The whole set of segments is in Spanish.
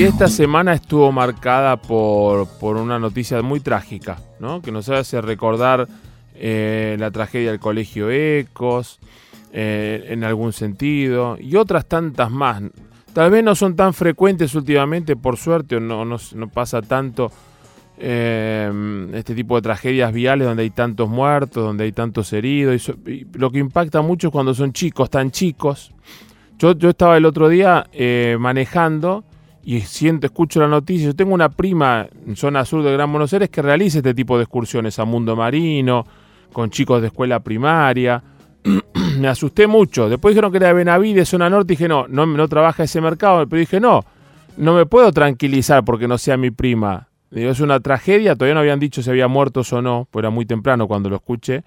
Y esta semana estuvo marcada por, por una noticia muy trágica, ¿no? que nos hace recordar eh, la tragedia del colegio Ecos, eh, en algún sentido, y otras tantas más. Tal vez no son tan frecuentes últimamente, por suerte, o no, no, pasa tanto eh, este tipo de tragedias viales donde hay tantos muertos, donde hay tantos heridos. Y, lo que impacta mucho es cuando son chicos, tan chicos. Yo, yo estaba el otro día manejando y siento, escucho la noticia. Yo tengo una prima en zona sur de Gran Buenos Aires que realiza este tipo de excursiones a mundo marino, con chicos de escuela primaria. me asusté mucho. Después dijeron que era de Benavides, zona norte, dije, no, no, trabaja ese mercado. Pero dije, no, no me puedo tranquilizar porque no sea mi prima. Es una tragedia, todavía no habían dicho si había muertos o no, pues era muy temprano cuando lo escuché.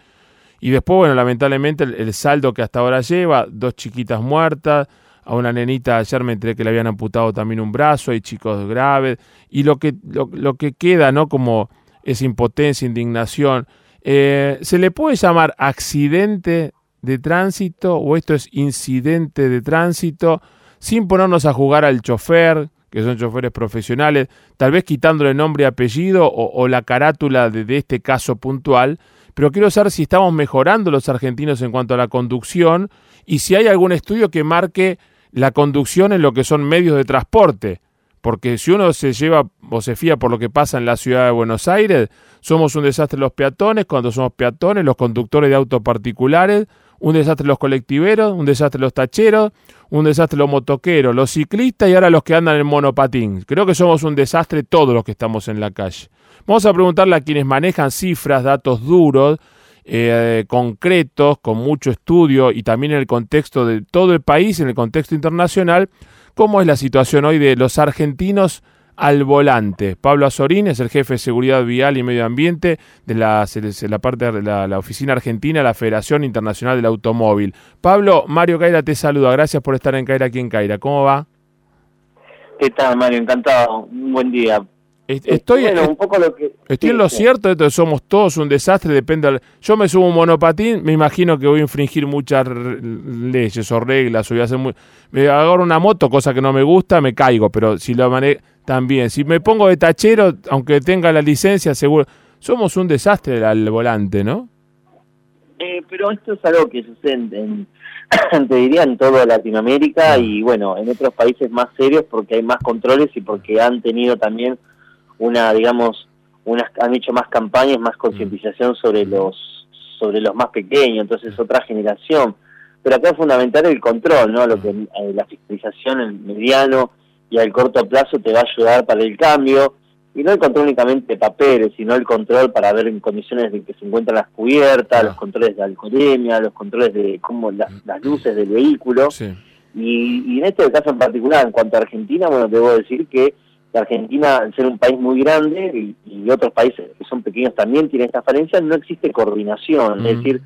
Y después, bueno, lamentablemente el saldo que hasta ahora lleva, dos chiquitas muertas, a una nenita ayer me enteré que le habían amputado también un brazo, hay chicos graves, y lo que, lo, que queda, ¿no? Como es impotencia, indignación, eh, ¿se le puede llamar accidente de tránsito o esto es incidente de tránsito sin ponernos a jugar al chofer, que son choferes profesionales, tal vez quitándole nombre y apellido o, la carátula de, de este caso puntual, pero quiero saber si estamos mejorando los argentinos en cuanto a la conducción y si hay algún estudio que marque la conducción en lo que son medios de transporte. Porque si uno se lleva o se fía por lo que pasa en la ciudad de Buenos Aires, somos un desastre los peatones, cuando somos peatones, los conductores de autos particulares, un desastre los colectiveros, un desastre los tacheros, un desastre los motoqueros, los ciclistas y ahora los que andan en monopatín. Creo que somos un desastre todos los que estamos en la calle. Vamos a preguntarle a quienes manejan cifras, datos duros, eh, concretos, con mucho estudio y también en el contexto de todo el país, en el contexto internacional, cómo es la situación hoy de los argentinos al volante. Pablo Azorín es el jefe de Seguridad Vial y Medio Ambiente de la, parte de la, Oficina Argentina la Federación Internacional del Automóvil. Pablo, Mario Caira te saluda. Gracias por estar en Caira aquí en Caira. ¿Cómo va? ¿Qué tal, Mario? Encantado. Un buen día. Estoy, un poco lo que, estoy en lo cierto, esto somos todos un desastre, depende. yo me subo un monopatín, me imagino que voy a infringir muchas leyes o reglas, o voy a hacer muy, me agarro una moto, cosa que no me gusta, me caigo, pero si lo manejo también. Si me pongo de tachero, aunque tenga la licencia, seguro. Somos un desastre al volante, ¿no? Eh, pero esto es algo que sucede en, te diría en toda Latinoamérica y bueno, en otros países más serios porque hay más controles y porque han tenido también una, digamos, unas, han hecho más campañas, más concientización sobre los sobre los más pequeños, entonces otra generación. Pero acá es fundamental el control, ¿no? Lo que eh, la fiscalización en mediano y al corto plazo te va a ayudar para el cambio, y no el control únicamente de papeles, sino el control para ver en condiciones de que se encuentran las cubiertas, los controles de alcoholemia, los controles de cómo las, luces del vehículo. Y, y, en este caso en particular, en cuanto a Argentina, bueno, debo decir que Argentina, al ser un país muy grande y, otros países que son pequeños también tienen esta falencia, no existe coordinación. Es decir,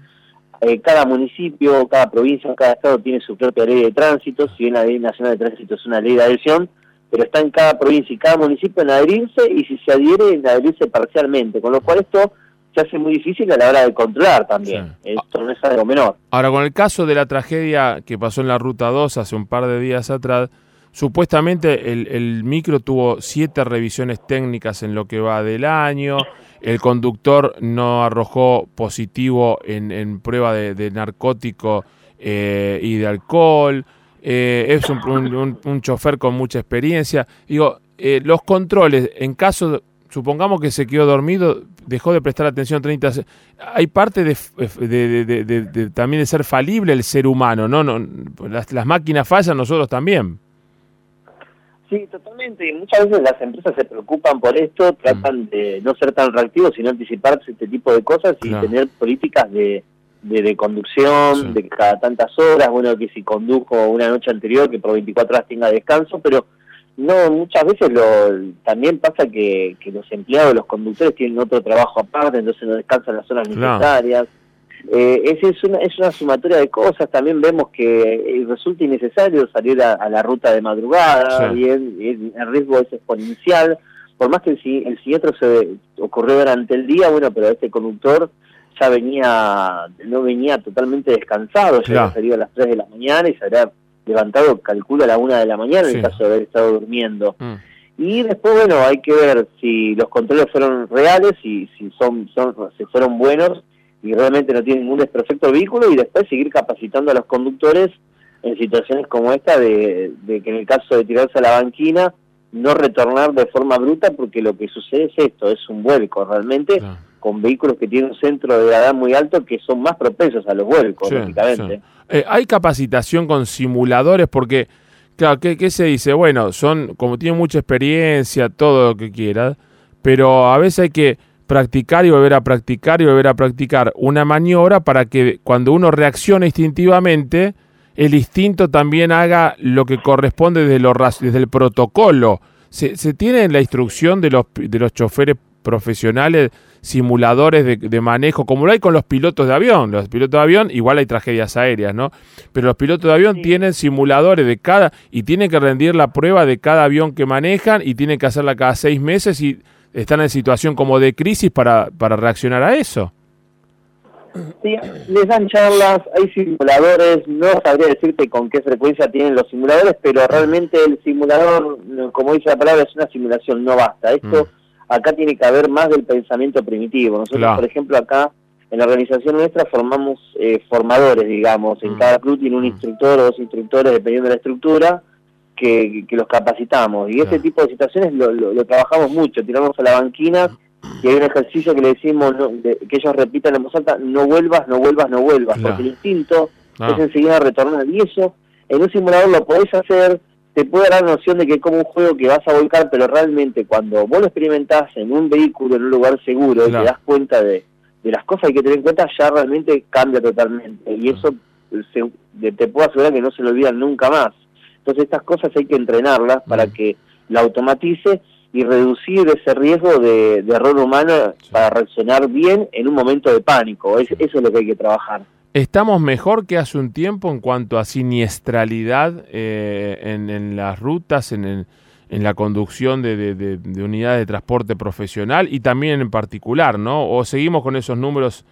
eh, cada municipio, cada provincia, cada estado tiene su propia ley de tránsito, si bien la ley nacional de tránsito es una ley de adhesión, pero está en cada provincia y cada municipio en adherirse y si se adhiere, en adherirse parcialmente, con lo cual esto se hace muy difícil a la hora de controlar también. Esto no es algo menor. Ahora, con el caso de la tragedia que pasó en la Ruta 2 hace un par de días atrás, Supuestamente el, micro tuvo siete revisiones técnicas en lo que va del año. El conductor no arrojó positivo en, prueba de, narcótico eh, y de alcohol. Eh, es un, chofer con mucha experiencia. Digo, eh, los controles, en caso, supongamos que se quedó dormido, dejó de prestar atención 30 Hay parte de, también de ser falible el ser humano, ¿no? no las, las máquinas fallan, nosotros también. Sí, totalmente. Y muchas veces las empresas se preocupan por esto, tratan mm. de no ser tan reactivos, sino anticiparse este tipo de cosas y tener políticas de, de, conducción de cada tantas horas, bueno, que si condujo una noche anterior, que por 24 horas tenga descanso, pero no, muchas veces lo, también pasa que, que los empleados, los conductores tienen otro trabajo aparte, entonces no descansan las horas necesarias. Eh, es, una, es una sumatoria de cosas, también vemos que eh, resulta innecesario salir a, la ruta de madrugada, y el, riesgo es exponencial, por más que el, el siniestro se ocurrió durante el día, bueno, pero este conductor ya venía, no venía totalmente descansado, ya había salido a las 3 de la mañana y se habría levantado, calculo, a la 1 de la mañana en el caso de haber estado durmiendo. Mm. Y después, bueno, hay que ver si los controles fueron reales y si son, son si fueron buenos y realmente no tienen ningún desperfecto el vehículo y después seguir capacitando a los conductores en situaciones como esta de, que en el caso de tirarse a la banquina no retornar de forma bruta porque lo que sucede es esto, es un vuelco realmente con vehículos que tienen un centro de gravedad muy alto que son más propensos a los vuelcos, lógicamente. Eh, ¿Hay capacitación con simuladores? Porque Claro, ¿qué, se dice? Bueno, son, como tienen mucha experiencia, todo lo que quieras, pero a veces hay que practicar y volver a practicar y volver a practicar una maniobra para que cuando uno reacciona instintivamente, el instinto también haga lo que corresponde desde, lo, desde el protocolo. ¿Se, ¿Se, tiene la instrucción de los, de los choferes profesionales simuladores de, manejo, como lo hay con los pilotos de avión. Los pilotos de avión, igual hay tragedias aéreas, ¿no? Pero los pilotos de avión tienen simuladores de cada, y tienen que rendir la prueba de cada avión que manejan y tienen que hacerla cada seis meses y están en situación como de crisis para, para reaccionar a eso. Sí, les dan charlas, hay simuladores, no sabría decirte con qué frecuencia tienen los simuladores, pero realmente el simulador, como dice la palabra, es una simulación, no basta. Esto mm acá tiene que haber más del pensamiento primitivo. Nosotros, por ejemplo, acá en la organización nuestra formamos eh, formadores, digamos. En mm. cada club tiene un instructor o dos instructores, dependiendo de la estructura, que, los capacitamos. Y ese tipo de situaciones lo, trabajamos mucho. Tiramos a la banquina y hay un ejercicio que le decimos que ellos repitan en voz alta, no vuelvas, no vuelvas, no vuelvas. Porque el instinto ah. es enseguida retornar. Y eso en un simulador lo podés hacer te puede dar la noción de que es como un juego que vas a volcar, pero realmente cuando vos lo experimentás en un vehículo, en un lugar seguro, y te das cuenta de, las cosas que hay que tener en cuenta, ya realmente cambia totalmente. Y eso te puedo asegurar que no se lo olvidan nunca más. Entonces estas cosas hay que entrenarlas para que la automatice y reducir ese riesgo de, error humano para reaccionar bien en un momento de pánico. eso es lo que hay que trabajar. ¿Estamos mejor que hace un tiempo en cuanto a siniestralidad eh, en, las rutas, en, la conducción de, unidades de transporte profesional y también en particular, ¿no? ¿O seguimos con esos números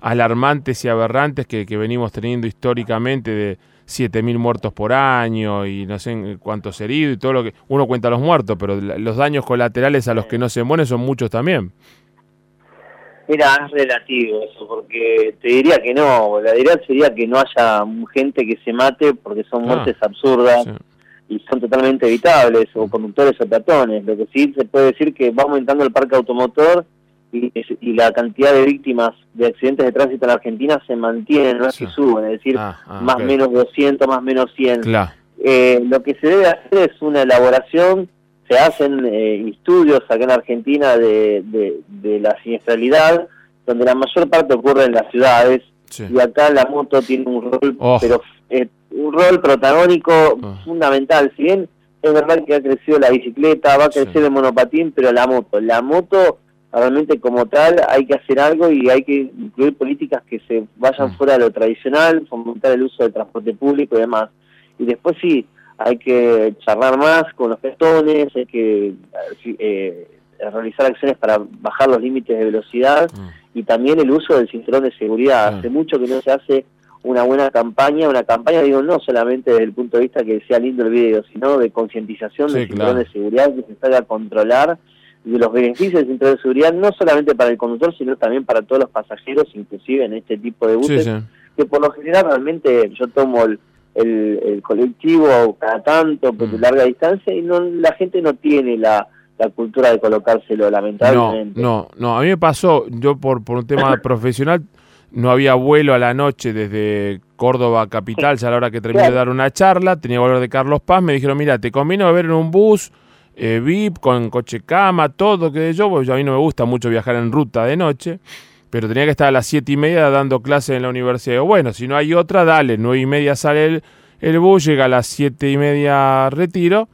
alarmantes y aberrantes que, venimos teniendo históricamente de 7.000 muertos por año y no sé cuántos heridos y todo lo que... Uno cuenta los muertos, pero los daños colaterales a los que no se mueren son muchos también. Mira, es relativo eso, porque te diría que no, la idea sería que no haya gente que se mate porque son ah, muertes absurdas y son totalmente evitables, o conductores o peatones. Lo que sí se puede decir que va aumentando el parque automotor y, la cantidad de víctimas de accidentes de tránsito en la Argentina se mantiene, no es que suben, es decir, ah, ah, más o menos 200, más menos 100. Eh, lo que se debe hacer es una elaboración se hacen eh, estudios acá en Argentina de, la siniestralidad, donde la mayor parte ocurre en las ciudades, y acá la moto tiene un rol, oh. pero eh, un rol protagónico oh. fundamental. Si bien es verdad que ha crecido la bicicleta, va a crecer el monopatín, pero la moto, la moto realmente como tal hay que hacer algo y hay que incluir políticas que se vayan mm. fuera de lo tradicional, fomentar el uso del transporte público y demás. Y después sí, hay que charlar más con los peatones, hay que eh, realizar acciones para bajar los límites de velocidad mm. y también el uso del cinturón de seguridad. Hace mucho que no se hace una buena campaña, una campaña, digo, no solamente desde el punto de vista que sea lindo el video, sino de concientización del cinturón de seguridad, que se salga a controlar de los beneficios del cinturón de seguridad, no solamente para el conductor, sino también para todos los pasajeros, inclusive en este tipo de buses, que por lo general realmente yo tomo el el, colectivo cada tanto, por mm. larga distancia, y no la gente no tiene la, cultura de colocárselo, lamentablemente. No, no, a mí me pasó, yo por, por un tema profesional, no había vuelo a la noche desde Córdoba capital, ya a la hora que terminé de dar una charla, tenía que volver de Carlos Paz, me dijeron, mira, te conviene ver en un bus eh, VIP, con coche cama, todo, que yo, pues a mí no me gusta mucho viajar en ruta de noche pero tenía que estar a las siete y media dando clases en la universidad. bueno, si no hay otra, dale, nueve y media sale el, bus, llega a las siete y media retiro.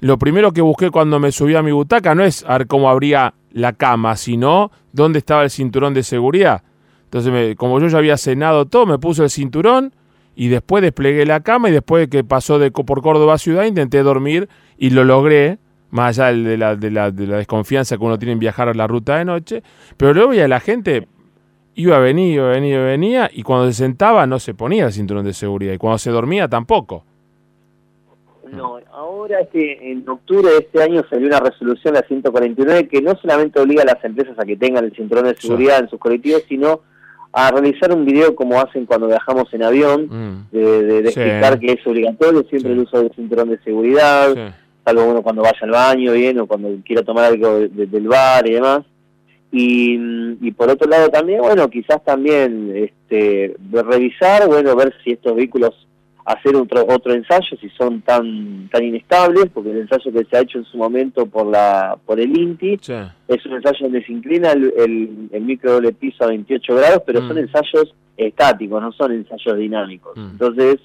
Lo primero que busqué cuando me subí a mi butaca no es a ver cómo abría la cama, sino dónde estaba el cinturón de seguridad. Entonces, como yo ya había cenado todo, me puse el cinturón y después desplegué la cama y después de que pasó de, por Córdoba Ciudad intenté dormir y lo logré, más allá de la, de la, de la desconfianza que uno tiene en viajar a la ruta de noche. Pero luego veía a la gente iba, venía, iba, venía, venía, y cuando se sentaba no se ponía el cinturón de seguridad, y cuando se dormía tampoco. No, ahora es que en octubre de este año salió una resolución, la 149, que no solamente obliga a las empresas a que tengan el cinturón de seguridad en sus colectivos, sino a realizar un video como hacen cuando viajamos en avión, mm. de, explicar que es obligatorio siempre el uso del cinturón de seguridad, salvo uno cuando vaya al baño, bien, o cuando quiera tomar algo del bar y demás. Y, y, por otro lado también, bueno, quizás también este, revisar, bueno, ver si estos vehículos hacer otro otro ensayo si son tan tan inestables porque el ensayo que se ha hecho en su momento por la por el INTI es un ensayo donde se inclina el, el, micro doble piso a 28 grados pero son mm. ensayos estáticos no son ensayos dinámicos mm. entonces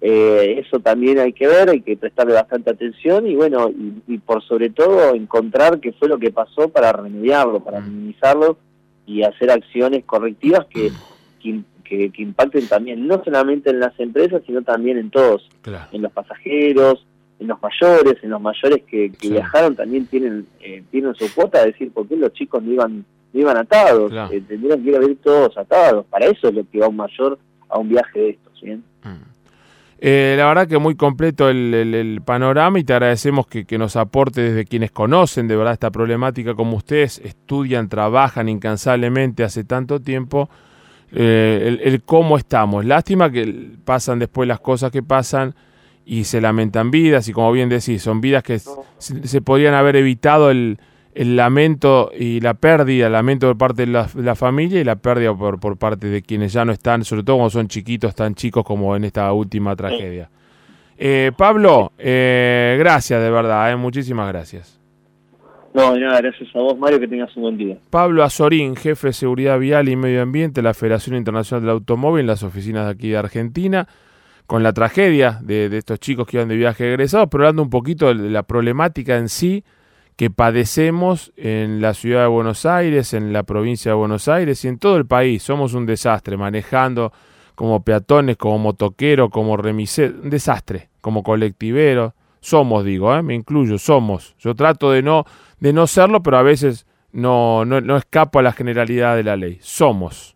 eh, eso también hay que ver hay que prestarle bastante atención y bueno y, por sobre todo encontrar qué fue lo que pasó para remediarlo para mm. minimizarlo y hacer acciones correctivas que, que que, impacten también no solamente en las empresas, sino también en todos, en los pasajeros, en los mayores, en los mayores que, viajaron también tienen eh, tienen su cuota de decir por qué los chicos no iban no iban atados, eh, tendrían que ir a ver todos atados, para eso es lo que va un mayor a un viaje de estos, ¿bien? Mm. Eh, la verdad que muy completo el, panorama y te agradecemos que, que, nos aporte desde quienes conocen de verdad esta problemática como ustedes, estudian, trabajan incansablemente hace tanto tiempo eh, el, cómo estamos. Lástima que pasan después las cosas que pasan y se lamentan vidas y como bien decís, son vidas que se, podrían haber evitado el, lamento y la pérdida, el lamento por parte de la, familia y la pérdida por, por, parte de quienes ya no están, sobre todo cuando son chiquitos, tan chicos como en esta última tragedia. Eh, Pablo, eh, gracias de verdad, muchísimas gracias. No, nada, gracias a vos, Mario, que tengas un buen día. Pablo Azorín, jefe de Seguridad Vial y Medio Ambiente de la Federación Internacional del Automóvil en las oficinas de aquí de Argentina, con la tragedia de, estos chicos que iban de viaje egresados, pero hablando un poquito de la problemática en sí que padecemos en la ciudad de Buenos Aires, en la provincia de Buenos Aires y en todo el país. Somos un desastre manejando como peatones, como motoqueros, como remiseros, un desastre, como colectiveros. Somos, digo, ¿eh? me incluyo, somos. Yo trato de no de no serlo, pero a veces no, no, no escapo a la generalidad de la ley. Somos.